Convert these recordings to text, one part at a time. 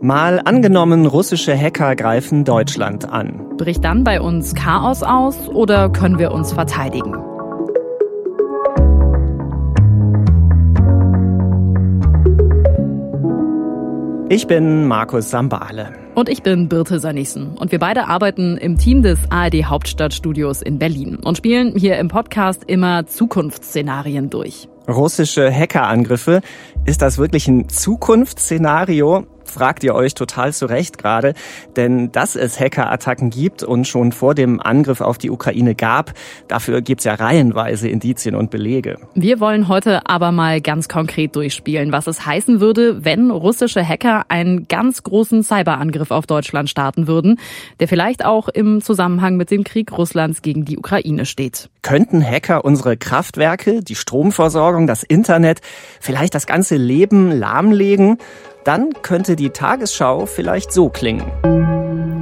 Mal angenommen, russische Hacker greifen Deutschland an. Bricht dann bei uns Chaos aus oder können wir uns verteidigen? Ich bin Markus Sambale. Und ich bin Birte Sanissen. Und wir beide arbeiten im Team des ARD Hauptstadtstudios in Berlin und spielen hier im Podcast immer Zukunftsszenarien durch. Russische Hackerangriffe. Ist das wirklich ein Zukunftsszenario? fragt ihr euch total zu Recht gerade, denn dass es Hackerattacken gibt und schon vor dem Angriff auf die Ukraine gab, dafür gibt's ja reihenweise Indizien und Belege. Wir wollen heute aber mal ganz konkret durchspielen, was es heißen würde, wenn russische Hacker einen ganz großen Cyberangriff auf Deutschland starten würden, der vielleicht auch im Zusammenhang mit dem Krieg Russlands gegen die Ukraine steht. Könnten Hacker unsere Kraftwerke, die Stromversorgung, das Internet, vielleicht das ganze Leben lahmlegen? dann könnte die Tagesschau vielleicht so klingen.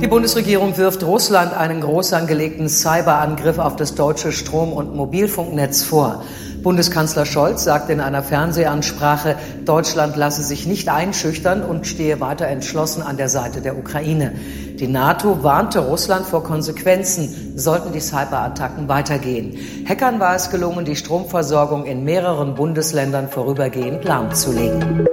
Die Bundesregierung wirft Russland einen groß angelegten Cyberangriff auf das deutsche Strom- und Mobilfunknetz vor. Bundeskanzler Scholz sagte in einer Fernsehansprache, Deutschland lasse sich nicht einschüchtern und stehe weiter entschlossen an der Seite der Ukraine. Die NATO warnte Russland vor Konsequenzen, sollten die Cyberattacken weitergehen. Hackern war es gelungen, die Stromversorgung in mehreren Bundesländern vorübergehend lahmzulegen.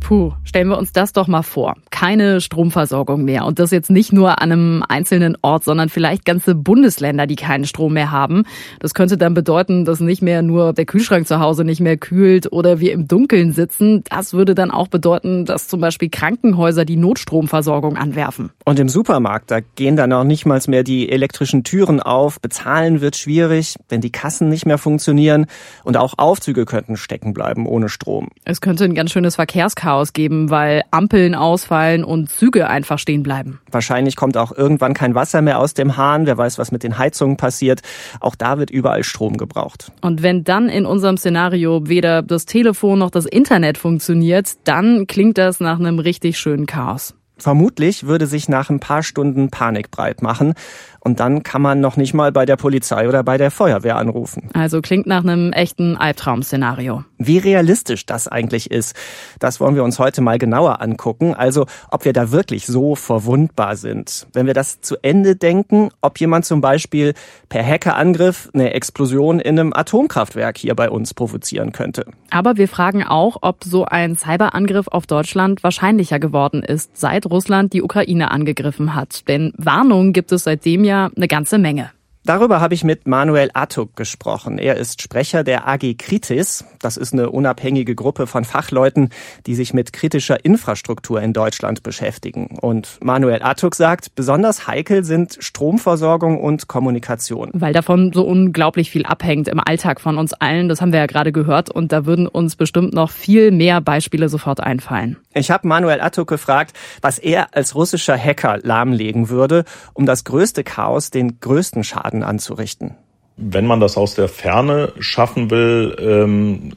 Puh, stellen wir uns das doch mal vor. Keine Stromversorgung mehr. Und das jetzt nicht nur an einem einzelnen Ort, sondern vielleicht ganze Bundesländer, die keinen Strom mehr haben. Das könnte dann bedeuten, dass nicht mehr nur der Kühlschrank zu Hause nicht mehr kühlt oder wir im Dunkeln sitzen. Das würde dann auch bedeuten, dass zum Beispiel Krankenhäuser die Notstromversorgung anwerfen. Und im Supermarkt, da gehen dann auch nicht mal mehr die elektrischen Türen auf. Bezahlen wird schwierig, wenn die Kassen nicht mehr funktionieren. Und auch Aufzüge könnten stecken bleiben ohne Strom. Es könnte ein ganz schönes Verkehrschaos Chaos geben, weil Ampeln ausfallen und Züge einfach stehen bleiben. Wahrscheinlich kommt auch irgendwann kein Wasser mehr aus dem Hahn. Wer weiß, was mit den Heizungen passiert. Auch da wird überall Strom gebraucht. Und wenn dann in unserem Szenario weder das Telefon noch das Internet funktioniert, dann klingt das nach einem richtig schönen Chaos. Vermutlich würde sich nach ein paar Stunden Panik breit machen. Und dann kann man noch nicht mal bei der Polizei oder bei der Feuerwehr anrufen. Also klingt nach einem echten Albtraum-Szenario. Wie realistisch das eigentlich ist, das wollen wir uns heute mal genauer angucken. Also, ob wir da wirklich so verwundbar sind. Wenn wir das zu Ende denken, ob jemand zum Beispiel per Hackerangriff eine Explosion in einem Atomkraftwerk hier bei uns provozieren könnte. Aber wir fragen auch, ob so ein Cyberangriff auf Deutschland wahrscheinlicher geworden ist, seit Russland die Ukraine angegriffen hat. Denn Warnungen gibt es seitdem ja eine ganze Menge. Darüber habe ich mit Manuel Attuk gesprochen. Er ist Sprecher der AG Kritis. Das ist eine unabhängige Gruppe von Fachleuten, die sich mit kritischer Infrastruktur in Deutschland beschäftigen. Und Manuel Attuk sagt, besonders heikel sind Stromversorgung und Kommunikation. Weil davon so unglaublich viel abhängt im Alltag von uns allen. Das haben wir ja gerade gehört. Und da würden uns bestimmt noch viel mehr Beispiele sofort einfallen. Ich habe Manuel Attuk gefragt, was er als russischer Hacker lahmlegen würde, um das größte Chaos, den größten Schaden anzurichten. Wenn man das aus der Ferne schaffen will, ähm,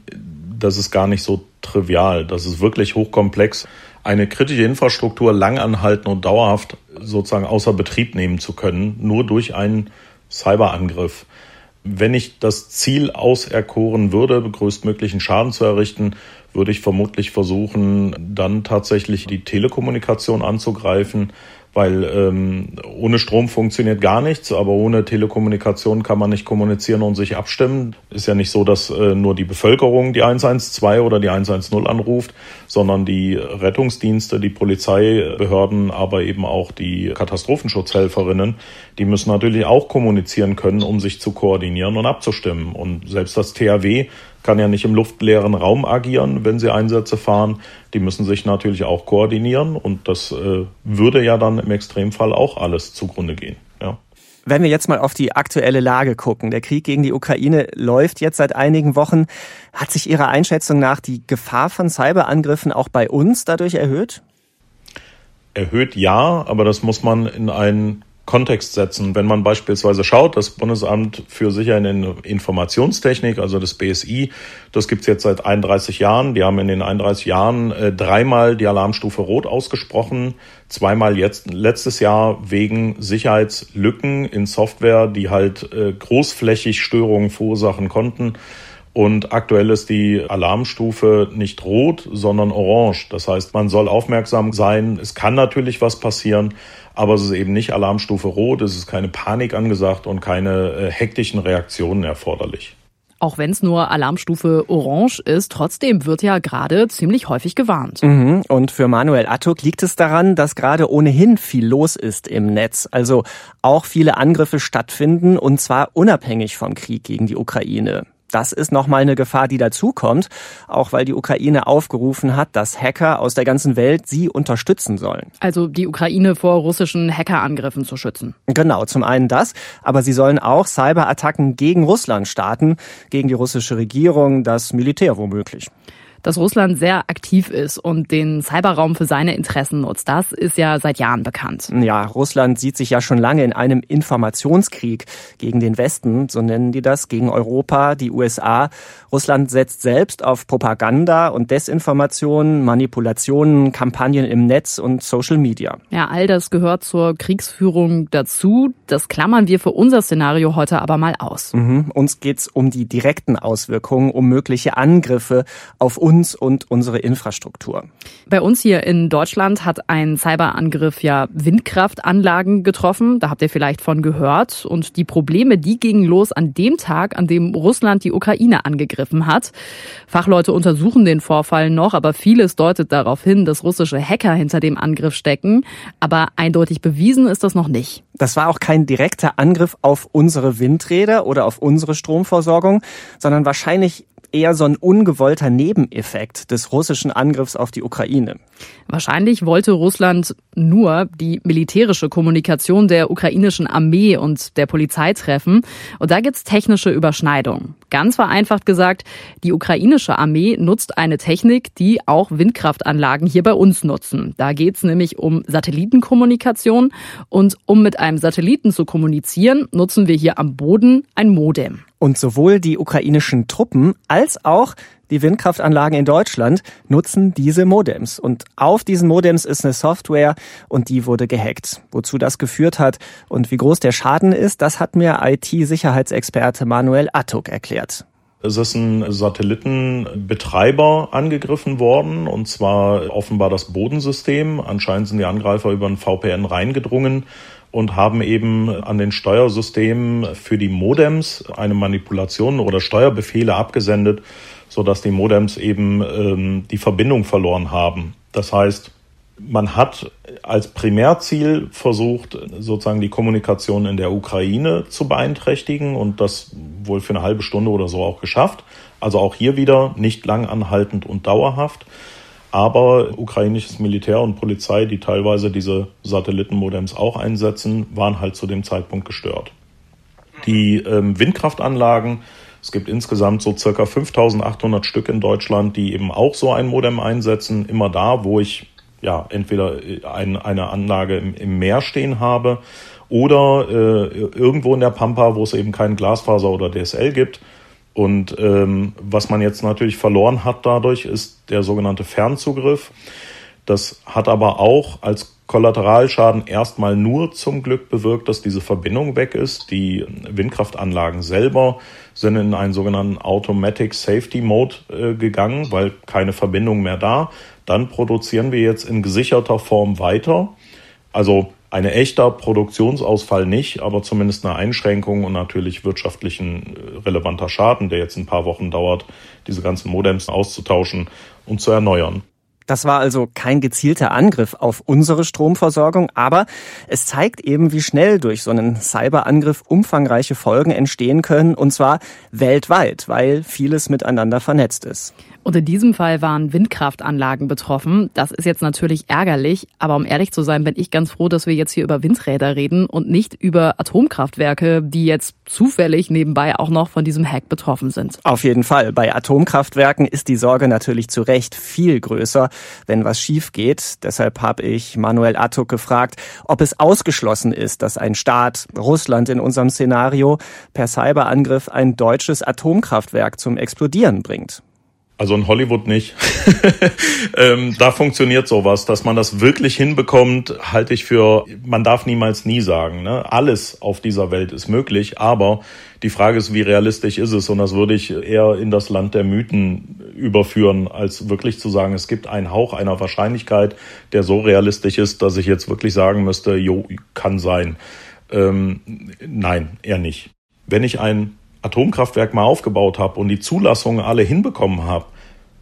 das ist gar nicht so trivial. Das ist wirklich hochkomplex. Eine kritische Infrastruktur langanhalten und dauerhaft sozusagen außer Betrieb nehmen zu können, nur durch einen Cyberangriff. Wenn ich das Ziel auserkoren würde, größtmöglichen Schaden zu errichten, würde ich vermutlich versuchen, dann tatsächlich die Telekommunikation anzugreifen, weil ähm, ohne Strom funktioniert gar nichts, aber ohne Telekommunikation kann man nicht kommunizieren und sich abstimmen. Ist ja nicht so, dass äh, nur die Bevölkerung die 112 oder die 110 anruft, sondern die Rettungsdienste, die Polizeibehörden, aber eben auch die Katastrophenschutzhelferinnen, die müssen natürlich auch kommunizieren können, um sich zu koordinieren und abzustimmen. Und selbst das THW kann ja nicht im luftleeren Raum agieren, wenn sie Einsätze fahren. Die müssen sich natürlich auch koordinieren und das äh, würde ja dann im Extremfall auch alles zugrunde gehen. Ja. Wenn wir jetzt mal auf die aktuelle Lage gucken, der Krieg gegen die Ukraine läuft jetzt seit einigen Wochen. Hat sich Ihrer Einschätzung nach die Gefahr von Cyberangriffen auch bei uns dadurch erhöht? Erhöht ja, aber das muss man in einen Kontext setzen. Wenn man beispielsweise schaut, das Bundesamt für Sicherheit in Informationstechnik, also das BSI, das gibt's jetzt seit 31 Jahren. Die haben in den 31 Jahren äh, dreimal die Alarmstufe Rot ausgesprochen, zweimal jetzt letztes Jahr wegen Sicherheitslücken in Software, die halt äh, großflächig Störungen verursachen konnten. Und aktuell ist die Alarmstufe nicht rot, sondern orange. Das heißt, man soll aufmerksam sein. Es kann natürlich was passieren, aber es ist eben nicht Alarmstufe rot. Es ist keine Panik angesagt und keine äh, hektischen Reaktionen erforderlich. Auch wenn es nur Alarmstufe Orange ist, trotzdem wird ja gerade ziemlich häufig gewarnt. Mhm. Und für Manuel Attuk liegt es daran, dass gerade ohnehin viel los ist im Netz. Also auch viele Angriffe stattfinden und zwar unabhängig vom Krieg gegen die Ukraine. Das ist nochmal eine Gefahr, die dazukommt, auch weil die Ukraine aufgerufen hat, dass Hacker aus der ganzen Welt sie unterstützen sollen. Also die Ukraine vor russischen Hackerangriffen zu schützen. Genau, zum einen das, aber sie sollen auch Cyberattacken gegen Russland starten, gegen die russische Regierung, das Militär womöglich dass Russland sehr aktiv ist und den Cyberraum für seine Interessen nutzt. Das ist ja seit Jahren bekannt. Ja, Russland sieht sich ja schon lange in einem Informationskrieg gegen den Westen, so nennen die das, gegen Europa, die USA. Russland setzt selbst auf Propaganda und Desinformation, Manipulationen, Kampagnen im Netz und Social Media. Ja, all das gehört zur Kriegsführung dazu. Das klammern wir für unser Szenario heute aber mal aus. Mhm. Uns geht's um die direkten Auswirkungen, um mögliche Angriffe auf uns und unsere Infrastruktur. Bei uns hier in Deutschland hat ein Cyberangriff ja Windkraftanlagen getroffen. Da habt ihr vielleicht von gehört. Und die Probleme, die gingen los an dem Tag, an dem Russland die Ukraine angegriffen hat. Fachleute untersuchen den Vorfall noch, aber vieles deutet darauf hin, dass russische Hacker hinter dem Angriff stecken. Aber eindeutig bewiesen ist das noch nicht. Das war auch kein direkter Angriff auf unsere Windräder oder auf unsere Stromversorgung, sondern wahrscheinlich eher so ein ungewollter Nebeneffekt des russischen Angriffs auf die Ukraine. Wahrscheinlich wollte Russland nur die militärische Kommunikation der ukrainischen Armee und der Polizei treffen. Und da gibt's technische Überschneidungen. Ganz vereinfacht gesagt, die ukrainische Armee nutzt eine Technik, die auch Windkraftanlagen hier bei uns nutzen. Da geht's nämlich um Satellitenkommunikation. Und um mit einem Satelliten zu kommunizieren, nutzen wir hier am Boden ein Modem. Und sowohl die ukrainischen Truppen als auch die Windkraftanlagen in Deutschland nutzen diese Modems. Und auf diesen Modems ist eine Software und die wurde gehackt. Wozu das geführt hat und wie groß der Schaden ist, das hat mir IT-Sicherheitsexperte Manuel Attuk erklärt. Es ist ein Satellitenbetreiber angegriffen worden, und zwar offenbar das Bodensystem. Anscheinend sind die Angreifer über ein VPN reingedrungen und haben eben an den Steuersystemen für die Modems eine Manipulation oder Steuerbefehle abgesendet, sodass die Modems eben ähm, die Verbindung verloren haben. Das heißt, man hat als Primärziel versucht, sozusagen die Kommunikation in der Ukraine zu beeinträchtigen und das wohl für eine halbe Stunde oder so auch geschafft. Also auch hier wieder nicht lang anhaltend und dauerhaft. Aber ukrainisches Militär und Polizei, die teilweise diese Satellitenmodems auch einsetzen, waren halt zu dem Zeitpunkt gestört. Die ähm, Windkraftanlagen, es gibt insgesamt so circa 5800 Stück in Deutschland, die eben auch so ein Modem einsetzen. Immer da, wo ich ja entweder ein, eine Anlage im, im Meer stehen habe oder äh, irgendwo in der Pampa, wo es eben keinen Glasfaser oder DSL gibt und ähm, was man jetzt natürlich verloren hat dadurch, ist der sogenannte Fernzugriff. Das hat aber auch als Kollateralschaden erstmal nur zum Glück bewirkt, dass diese Verbindung weg ist. Die Windkraftanlagen selber sind in einen sogenannten Automatic Safety Mode äh, gegangen, weil keine Verbindung mehr da. Dann produzieren wir jetzt in gesicherter Form weiter. Also eine echter Produktionsausfall nicht, aber zumindest eine Einschränkung und natürlich wirtschaftlichen äh, relevanter Schaden, der jetzt ein paar Wochen dauert, diese ganzen Modems auszutauschen und zu erneuern. Das war also kein gezielter Angriff auf unsere Stromversorgung, aber es zeigt eben, wie schnell durch so einen Cyberangriff umfangreiche Folgen entstehen können, und zwar weltweit, weil vieles miteinander vernetzt ist. Und in diesem Fall waren Windkraftanlagen betroffen. Das ist jetzt natürlich ärgerlich, aber um ehrlich zu sein, bin ich ganz froh, dass wir jetzt hier über Windräder reden und nicht über Atomkraftwerke, die jetzt zufällig nebenbei auch noch von diesem Hack betroffen sind. Auf jeden Fall. Bei Atomkraftwerken ist die Sorge natürlich zu Recht viel größer, wenn was schief geht. Deshalb habe ich Manuel Attuk gefragt, ob es ausgeschlossen ist, dass ein Staat, Russland in unserem Szenario, per Cyberangriff ein deutsches Atomkraftwerk zum Explodieren bringt. Also in Hollywood nicht. ähm, da funktioniert sowas, dass man das wirklich hinbekommt, halte ich für, man darf niemals nie sagen. Ne? Alles auf dieser Welt ist möglich, aber die Frage ist, wie realistisch ist es? Und das würde ich eher in das Land der Mythen überführen, als wirklich zu sagen, es gibt einen Hauch einer Wahrscheinlichkeit, der so realistisch ist, dass ich jetzt wirklich sagen müsste, jo, kann sein. Ähm, nein, eher nicht. Wenn ich ein Atomkraftwerk mal aufgebaut habe und die Zulassungen alle hinbekommen habe,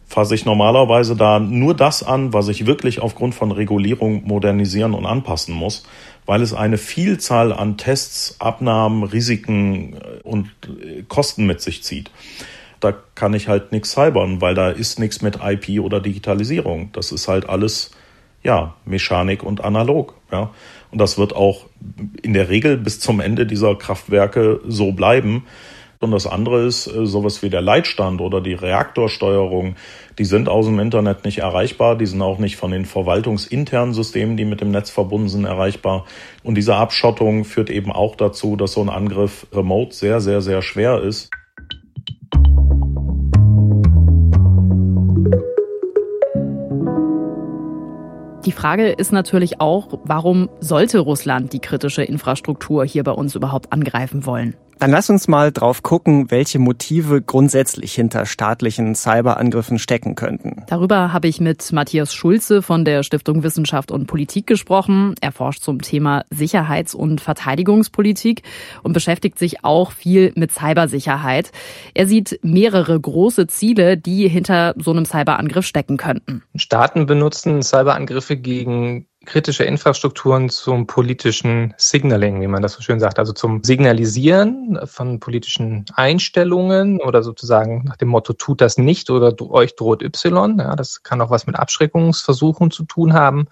fasse ich normalerweise da nur das an, was ich wirklich aufgrund von Regulierung modernisieren und anpassen muss, weil es eine Vielzahl an Tests, Abnahmen, Risiken äh, und äh, Kosten mit sich zieht. Da kann ich halt nichts cybern, weil da ist nichts mit IP oder Digitalisierung. Das ist halt alles, ja, Mechanik und analog, ja. Und das wird auch in der Regel bis zum Ende dieser Kraftwerke so bleiben. Und das andere ist äh, sowas wie der Leitstand oder die Reaktorsteuerung. Die sind aus dem Internet nicht erreichbar. Die sind auch nicht von den verwaltungsinternen Systemen, die mit dem Netz verbunden sind, erreichbar. Und diese Abschottung führt eben auch dazu, dass so ein Angriff remote sehr, sehr, sehr schwer ist. Die Frage ist natürlich auch, warum sollte Russland die kritische Infrastruktur hier bei uns überhaupt angreifen wollen? Dann lass uns mal drauf gucken, welche Motive grundsätzlich hinter staatlichen Cyberangriffen stecken könnten. Darüber habe ich mit Matthias Schulze von der Stiftung Wissenschaft und Politik gesprochen. Er forscht zum Thema Sicherheits- und Verteidigungspolitik und beschäftigt sich auch viel mit Cybersicherheit. Er sieht mehrere große Ziele, die hinter so einem Cyberangriff stecken könnten. Staaten benutzen Cyberangriffe gegen kritische Infrastrukturen zum politischen Signaling, wie man das so schön sagt, also zum Signalisieren von politischen Einstellungen oder sozusagen nach dem Motto, tut das nicht oder euch droht Y. Ja, das kann auch was mit Abschreckungsversuchen zu tun haben.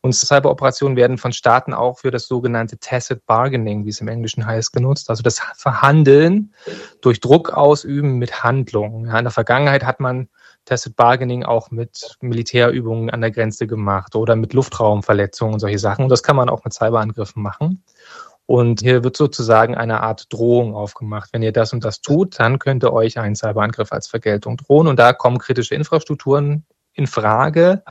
Und Cyberoperationen werden von Staaten auch für das sogenannte Tacit Bargaining, wie es im Englischen heißt, genutzt, also das Verhandeln durch Druck ausüben mit Handlungen. Ja, in der Vergangenheit hat man Tested Bargaining auch mit Militärübungen an der Grenze gemacht oder mit Luftraumverletzungen und solche Sachen. Und das kann man auch mit Cyberangriffen machen. Und hier wird sozusagen eine Art Drohung aufgemacht. Wenn ihr das und das tut, dann könnte euch ein Cyberangriff als Vergeltung drohen. Und da kommen kritische Infrastrukturen in Frage,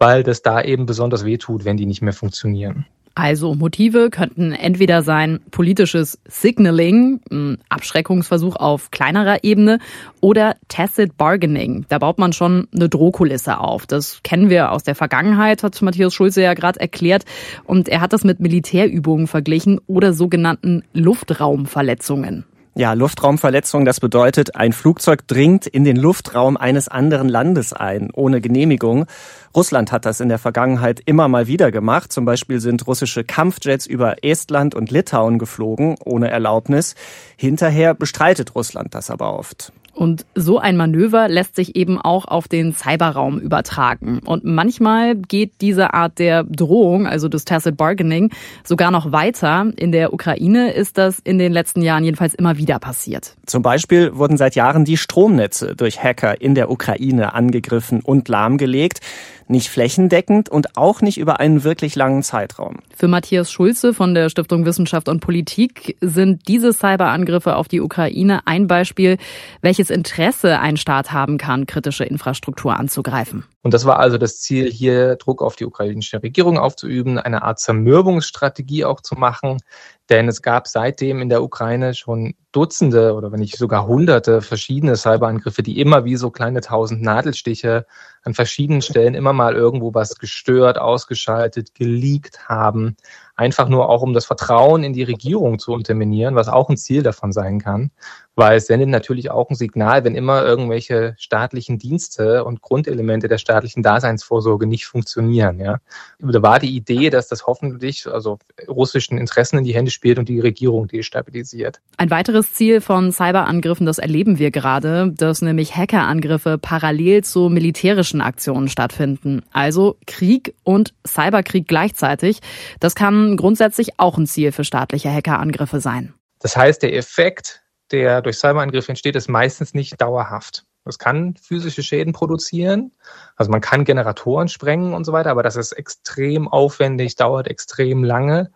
weil das da eben besonders weh tut, wenn die nicht mehr funktionieren. Also Motive könnten entweder sein politisches Signaling, ein Abschreckungsversuch auf kleinerer Ebene oder Tacit Bargaining. Da baut man schon eine Drohkulisse auf. Das kennen wir aus der Vergangenheit, hat Matthias Schulze ja gerade erklärt. Und er hat das mit Militärübungen verglichen oder sogenannten Luftraumverletzungen. Ja, Luftraumverletzung, das bedeutet, ein Flugzeug dringt in den Luftraum eines anderen Landes ein, ohne Genehmigung. Russland hat das in der Vergangenheit immer mal wieder gemacht. Zum Beispiel sind russische Kampfjets über Estland und Litauen geflogen, ohne Erlaubnis. Hinterher bestreitet Russland das aber oft. Und so ein Manöver lässt sich eben auch auf den Cyberraum übertragen. Und manchmal geht diese Art der Drohung, also des Tacit Bargaining, sogar noch weiter. In der Ukraine ist das in den letzten Jahren jedenfalls immer wieder passiert. Zum Beispiel wurden seit Jahren die Stromnetze durch Hacker in der Ukraine angegriffen und lahmgelegt nicht flächendeckend und auch nicht über einen wirklich langen Zeitraum. Für Matthias Schulze von der Stiftung Wissenschaft und Politik sind diese Cyberangriffe auf die Ukraine ein Beispiel, welches Interesse ein Staat haben kann, kritische Infrastruktur anzugreifen. Und das war also das Ziel, hier Druck auf die ukrainische Regierung aufzuüben, eine Art Zermürbungsstrategie auch zu machen. Denn es gab seitdem in der Ukraine schon Dutzende oder wenn nicht sogar Hunderte verschiedene Cyberangriffe, die immer wie so kleine tausend Nadelstiche an verschiedenen Stellen immer mal irgendwo was gestört, ausgeschaltet, geleakt haben. Einfach nur auch, um das Vertrauen in die Regierung zu unterminieren, was auch ein Ziel davon sein kann. Weil es sendet natürlich auch ein Signal, wenn immer irgendwelche staatlichen Dienste und Grundelemente der staatlichen Daseinsvorsorge nicht funktionieren. Ja. Da war die Idee, dass das hoffentlich also russischen Interessen in die Hände spielt und die Regierung destabilisiert. Ein weiteres Ziel von Cyberangriffen, das erleben wir gerade, dass nämlich Hackerangriffe parallel zu militärischen Aktionen stattfinden. Also Krieg und Cyberkrieg gleichzeitig. Das kann grundsätzlich auch ein Ziel für staatliche Hackerangriffe sein. Das heißt, der Effekt der durch Cyberangriffe entsteht, ist meistens nicht dauerhaft. Das kann physische Schäden produzieren. Also man kann Generatoren sprengen und so weiter, aber das ist extrem aufwendig, dauert extrem lange.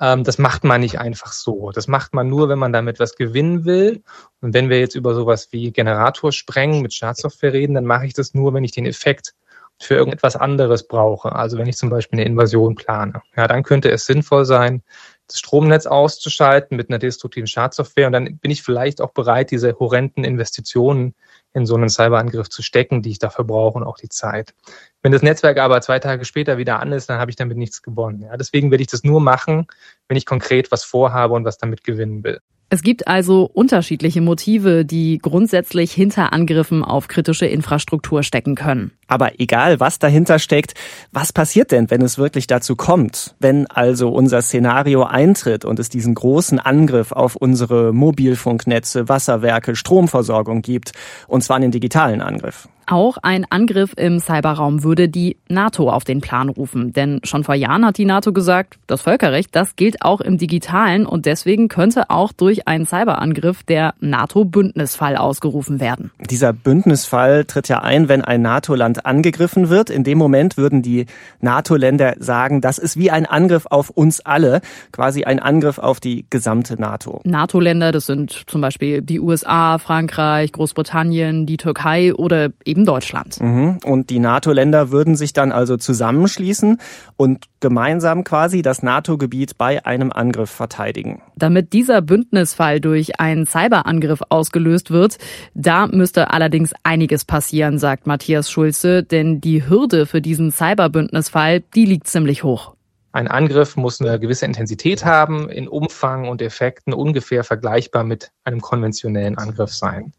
Ähm, das macht man nicht einfach so. Das macht man nur, wenn man damit was gewinnen will. Und wenn wir jetzt über sowas wie Generator sprengen mit Schadsoftware reden, dann mache ich das nur, wenn ich den Effekt für irgendetwas anderes brauche. Also wenn ich zum Beispiel eine Invasion plane. Ja, dann könnte es sinnvoll sein, das Stromnetz auszuschalten mit einer destruktiven Schadsoftware. Und dann bin ich vielleicht auch bereit, diese horrenden Investitionen in so einen Cyberangriff zu stecken, die ich dafür brauche und auch die Zeit. Wenn das Netzwerk aber zwei Tage später wieder an ist, dann habe ich damit nichts gewonnen. Ja, deswegen werde ich das nur machen, wenn ich konkret was vorhabe und was damit gewinnen will. Es gibt also unterschiedliche Motive, die grundsätzlich hinter Angriffen auf kritische Infrastruktur stecken können. Aber egal, was dahinter steckt, was passiert denn, wenn es wirklich dazu kommt? Wenn also unser Szenario eintritt und es diesen großen Angriff auf unsere Mobilfunknetze, Wasserwerke, Stromversorgung gibt, und zwar einen digitalen Angriff. Auch ein Angriff im Cyberraum würde die NATO auf den Plan rufen. Denn schon vor Jahren hat die NATO gesagt, das Völkerrecht, das gilt auch im digitalen und deswegen könnte auch durch einen Cyberangriff der NATO-Bündnisfall ausgerufen werden. Dieser Bündnisfall tritt ja ein, wenn ein NATO-Land angegriffen wird. In dem Moment würden die NATO-Länder sagen, das ist wie ein Angriff auf uns alle, quasi ein Angriff auf die gesamte NATO. NATO-Länder, das sind zum Beispiel die USA, Frankreich, Großbritannien, die Türkei oder eben eben Deutschland. Mhm. Und die NATO-Länder würden sich dann also zusammenschließen und gemeinsam quasi das NATO-Gebiet bei einem Angriff verteidigen. Damit dieser Bündnisfall durch einen Cyberangriff ausgelöst wird, da müsste allerdings einiges passieren, sagt Matthias Schulze, denn die Hürde für diesen Cyberbündnisfall, die liegt ziemlich hoch. Ein Angriff muss eine gewisse Intensität haben, in Umfang und Effekten ungefähr vergleichbar mit einem konventionellen Angriff sein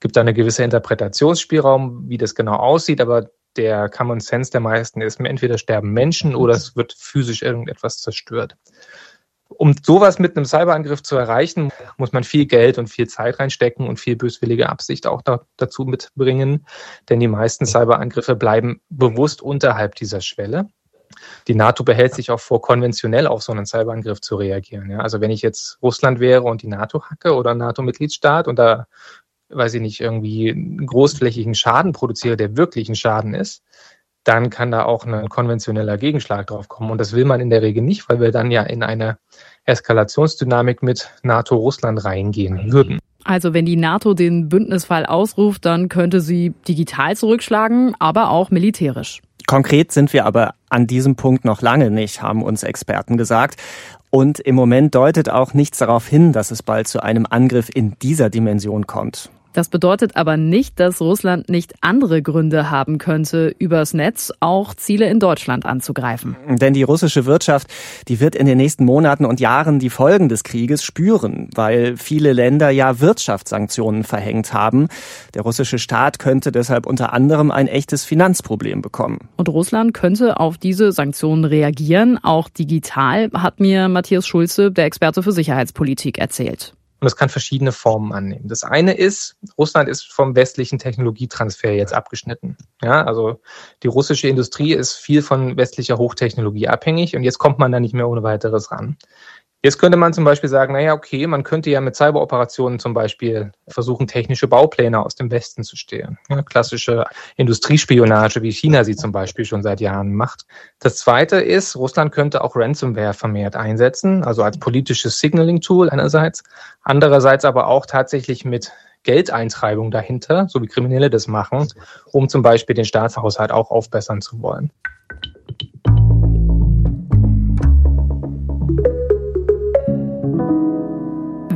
gibt da eine gewisse Interpretationsspielraum, wie das genau aussieht, aber der Common Sense der meisten ist, entweder sterben Menschen oder es wird physisch irgendetwas zerstört. Um sowas mit einem Cyberangriff zu erreichen, muss man viel Geld und viel Zeit reinstecken und viel böswillige Absicht auch da, dazu mitbringen. Denn die meisten Cyberangriffe bleiben bewusst unterhalb dieser Schwelle. Die NATO behält sich auch vor, konventionell auf so einen Cyberangriff zu reagieren. Ja, also wenn ich jetzt Russland wäre und die NATO hacke oder NATO-Mitgliedstaat und da weiß ich nicht, irgendwie einen großflächigen Schaden produziere, der wirklich ein Schaden ist, dann kann da auch ein konventioneller Gegenschlag drauf kommen. Und das will man in der Regel nicht, weil wir dann ja in eine Eskalationsdynamik mit NATO-Russland reingehen würden. Also wenn die NATO den Bündnisfall ausruft, dann könnte sie digital zurückschlagen, aber auch militärisch. Konkret sind wir aber an diesem Punkt noch lange nicht, haben uns Experten gesagt. Und im Moment deutet auch nichts darauf hin, dass es bald zu einem Angriff in dieser Dimension kommt. Das bedeutet aber nicht, dass Russland nicht andere Gründe haben könnte, übers Netz auch Ziele in Deutschland anzugreifen. Denn die russische Wirtschaft, die wird in den nächsten Monaten und Jahren die Folgen des Krieges spüren, weil viele Länder ja Wirtschaftssanktionen verhängt haben. Der russische Staat könnte deshalb unter anderem ein echtes Finanzproblem bekommen. Und Russland könnte auf diese Sanktionen reagieren, auch digital, hat mir Matthias Schulze, der Experte für Sicherheitspolitik, erzählt. Und das kann verschiedene Formen annehmen. Das eine ist, Russland ist vom westlichen Technologietransfer jetzt abgeschnitten. Ja, also die russische Industrie ist viel von westlicher Hochtechnologie abhängig und jetzt kommt man da nicht mehr ohne weiteres ran. Jetzt könnte man zum Beispiel sagen, naja, okay, man könnte ja mit Cyberoperationen zum Beispiel versuchen, technische Baupläne aus dem Westen zu stehlen. Ja, klassische Industriespionage, wie China sie zum Beispiel schon seit Jahren macht. Das zweite ist, Russland könnte auch Ransomware vermehrt einsetzen, also als politisches Signaling-Tool einerseits, andererseits aber auch tatsächlich mit Geldeintreibung dahinter, so wie Kriminelle das machen, um zum Beispiel den Staatshaushalt auch aufbessern zu wollen.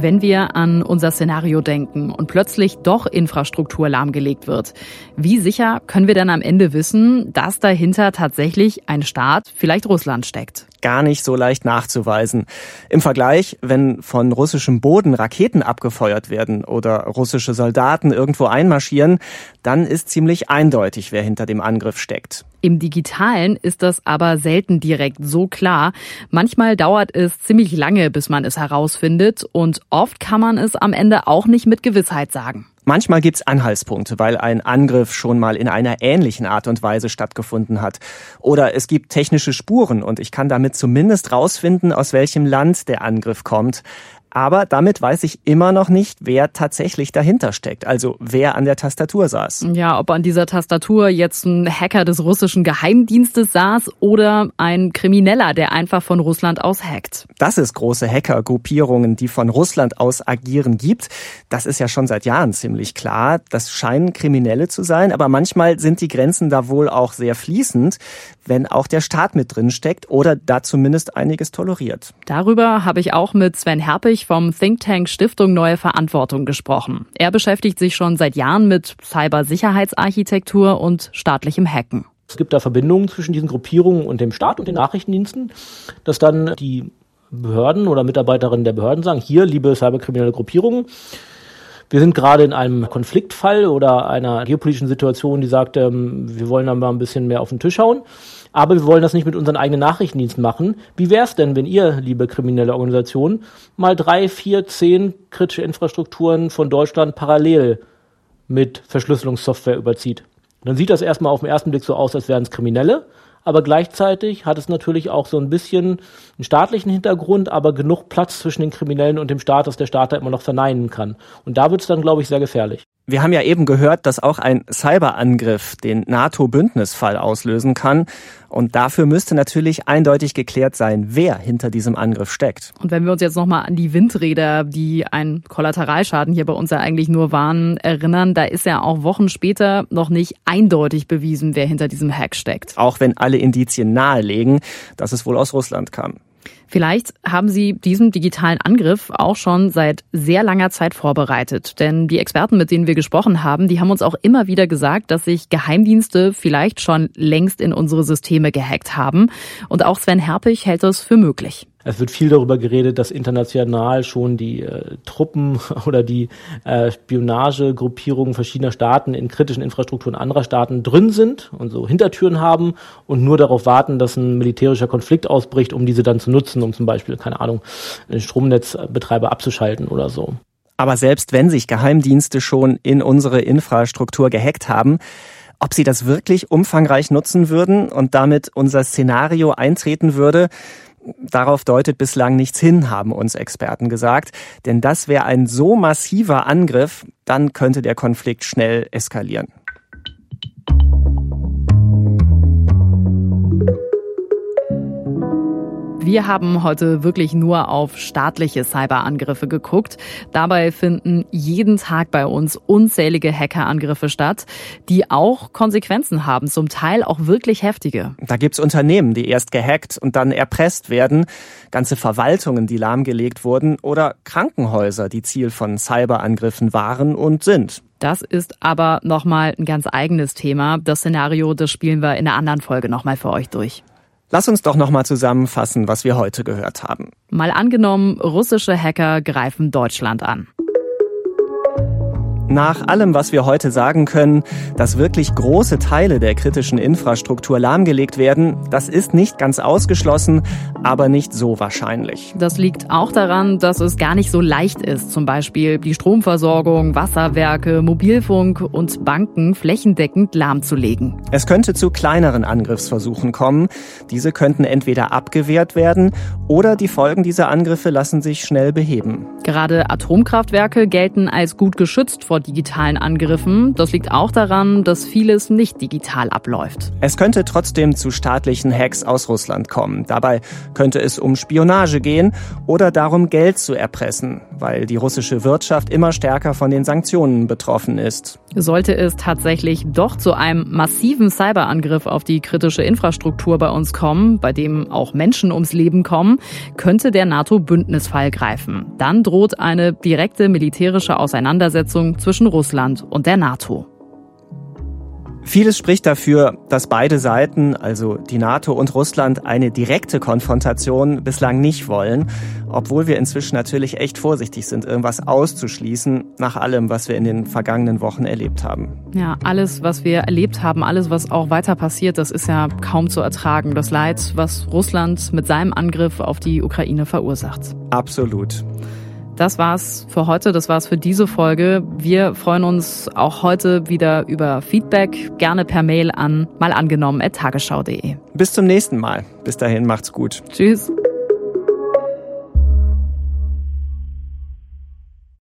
Wenn wir an unser Szenario denken und plötzlich doch Infrastruktur lahmgelegt wird, wie sicher können wir dann am Ende wissen, dass dahinter tatsächlich ein Staat, vielleicht Russland, steckt? gar nicht so leicht nachzuweisen. Im Vergleich, wenn von russischem Boden Raketen abgefeuert werden oder russische Soldaten irgendwo einmarschieren, dann ist ziemlich eindeutig, wer hinter dem Angriff steckt. Im digitalen ist das aber selten direkt so klar. Manchmal dauert es ziemlich lange, bis man es herausfindet und oft kann man es am Ende auch nicht mit Gewissheit sagen. Manchmal gibt's Anhaltspunkte, weil ein Angriff schon mal in einer ähnlichen Art und Weise stattgefunden hat. Oder es gibt technische Spuren und ich kann damit zumindest rausfinden, aus welchem Land der Angriff kommt. Aber damit weiß ich immer noch nicht, wer tatsächlich dahinter steckt, also wer an der Tastatur saß. Ja, ob an dieser Tastatur jetzt ein Hacker des russischen Geheimdienstes saß oder ein Krimineller, der einfach von Russland aus hackt. Dass es große Hackergruppierungen, die von Russland aus agieren, gibt, das ist ja schon seit Jahren ziemlich klar. Das scheinen Kriminelle zu sein, aber manchmal sind die Grenzen da wohl auch sehr fließend, wenn auch der Staat mit drin steckt oder da zumindest einiges toleriert. Darüber habe ich auch mit Sven Herpich Ulrich vom Think Tank Stiftung Neue Verantwortung gesprochen. Er beschäftigt sich schon seit Jahren mit Cybersicherheitsarchitektur und staatlichem Hacken. Es gibt da Verbindungen zwischen diesen Gruppierungen und dem Staat und den Nachrichtendiensten, dass dann die Behörden oder Mitarbeiterinnen der Behörden sagen, hier, liebe cyberkriminelle Gruppierungen, wir sind gerade in einem Konfliktfall oder einer geopolitischen Situation, die sagt, ähm, wir wollen da mal ein bisschen mehr auf den Tisch hauen. Aber wir wollen das nicht mit unseren eigenen Nachrichtendiensten machen. Wie wäre es denn, wenn ihr, liebe kriminelle Organisation, mal drei, vier, zehn kritische Infrastrukturen von Deutschland parallel mit Verschlüsselungssoftware überzieht? dann sieht das erstmal auf den ersten Blick so aus, als wären es Kriminelle aber gleichzeitig hat es natürlich auch so ein bisschen einen staatlichen Hintergrund, aber genug Platz zwischen den Kriminellen und dem Staat, dass der Staat da immer noch verneinen kann. Und da wird es dann, glaube ich, sehr gefährlich. Wir haben ja eben gehört, dass auch ein Cyberangriff den NATO-Bündnisfall auslösen kann. Und dafür müsste natürlich eindeutig geklärt sein, wer hinter diesem Angriff steckt. Und wenn wir uns jetzt nochmal an die Windräder, die ein Kollateralschaden hier bei uns ja eigentlich nur waren, erinnern, da ist ja auch Wochen später noch nicht eindeutig bewiesen, wer hinter diesem Hack steckt. Auch wenn alle Indizien nahelegen, dass es wohl aus Russland kam. Vielleicht haben Sie diesen digitalen Angriff auch schon seit sehr langer Zeit vorbereitet. Denn die Experten, mit denen wir gesprochen haben, die haben uns auch immer wieder gesagt, dass sich Geheimdienste vielleicht schon längst in unsere Systeme gehackt haben. Und auch Sven Herpich hält es für möglich. Es wird viel darüber geredet, dass international schon die äh, Truppen oder die äh, Spionagegruppierungen verschiedener Staaten in kritischen Infrastrukturen anderer Staaten drin sind und so Hintertüren haben und nur darauf warten, dass ein militärischer Konflikt ausbricht, um diese dann zu nutzen, um zum Beispiel, keine Ahnung, Stromnetzbetreiber abzuschalten oder so. Aber selbst wenn sich Geheimdienste schon in unsere Infrastruktur gehackt haben, ob sie das wirklich umfangreich nutzen würden und damit unser Szenario eintreten würde, Darauf deutet bislang nichts hin, haben uns Experten gesagt. Denn das wäre ein so massiver Angriff, dann könnte der Konflikt schnell eskalieren. Wir haben heute wirklich nur auf staatliche Cyberangriffe geguckt. Dabei finden jeden Tag bei uns unzählige Hackerangriffe statt, die auch Konsequenzen haben, zum Teil auch wirklich heftige. Da gibt's Unternehmen, die erst gehackt und dann erpresst werden, ganze Verwaltungen, die lahmgelegt wurden oder Krankenhäuser, die Ziel von Cyberangriffen waren und sind. Das ist aber nochmal ein ganz eigenes Thema. Das Szenario, das spielen wir in einer anderen Folge nochmal für euch durch. Lass uns doch nochmal zusammenfassen, was wir heute gehört haben. Mal angenommen, russische Hacker greifen Deutschland an. Nach allem, was wir heute sagen können, dass wirklich große Teile der kritischen Infrastruktur lahmgelegt werden, das ist nicht ganz ausgeschlossen, aber nicht so wahrscheinlich. Das liegt auch daran, dass es gar nicht so leicht ist, zum Beispiel die Stromversorgung, Wasserwerke, Mobilfunk und Banken flächendeckend lahmzulegen. Es könnte zu kleineren Angriffsversuchen kommen. Diese könnten entweder abgewehrt werden oder die Folgen dieser Angriffe lassen sich schnell beheben. Gerade Atomkraftwerke gelten als gut geschützt vor digitalen Angriffen. Das liegt auch daran, dass vieles nicht digital abläuft. Es könnte trotzdem zu staatlichen Hacks aus Russland kommen. Dabei könnte es um Spionage gehen oder darum, Geld zu erpressen, weil die russische Wirtschaft immer stärker von den Sanktionen betroffen ist. Sollte es tatsächlich doch zu einem massiven Cyberangriff auf die kritische Infrastruktur bei uns kommen, bei dem auch Menschen ums Leben kommen, könnte der NATO-Bündnisfall greifen. Dann droht eine direkte militärische Auseinandersetzung zwischen Russland und der NATO. Vieles spricht dafür, dass beide Seiten, also die NATO und Russland, eine direkte Konfrontation bislang nicht wollen, obwohl wir inzwischen natürlich echt vorsichtig sind, irgendwas auszuschließen, nach allem, was wir in den vergangenen Wochen erlebt haben. Ja, alles, was wir erlebt haben, alles, was auch weiter passiert, das ist ja kaum zu ertragen. Das Leid, was Russland mit seinem Angriff auf die Ukraine verursacht. Absolut. Das war's für heute, das war's für diese Folge. Wir freuen uns auch heute wieder über Feedback, gerne per Mail an malangenommen.tagesschau.de. Bis zum nächsten Mal. Bis dahin macht's gut. Tschüss.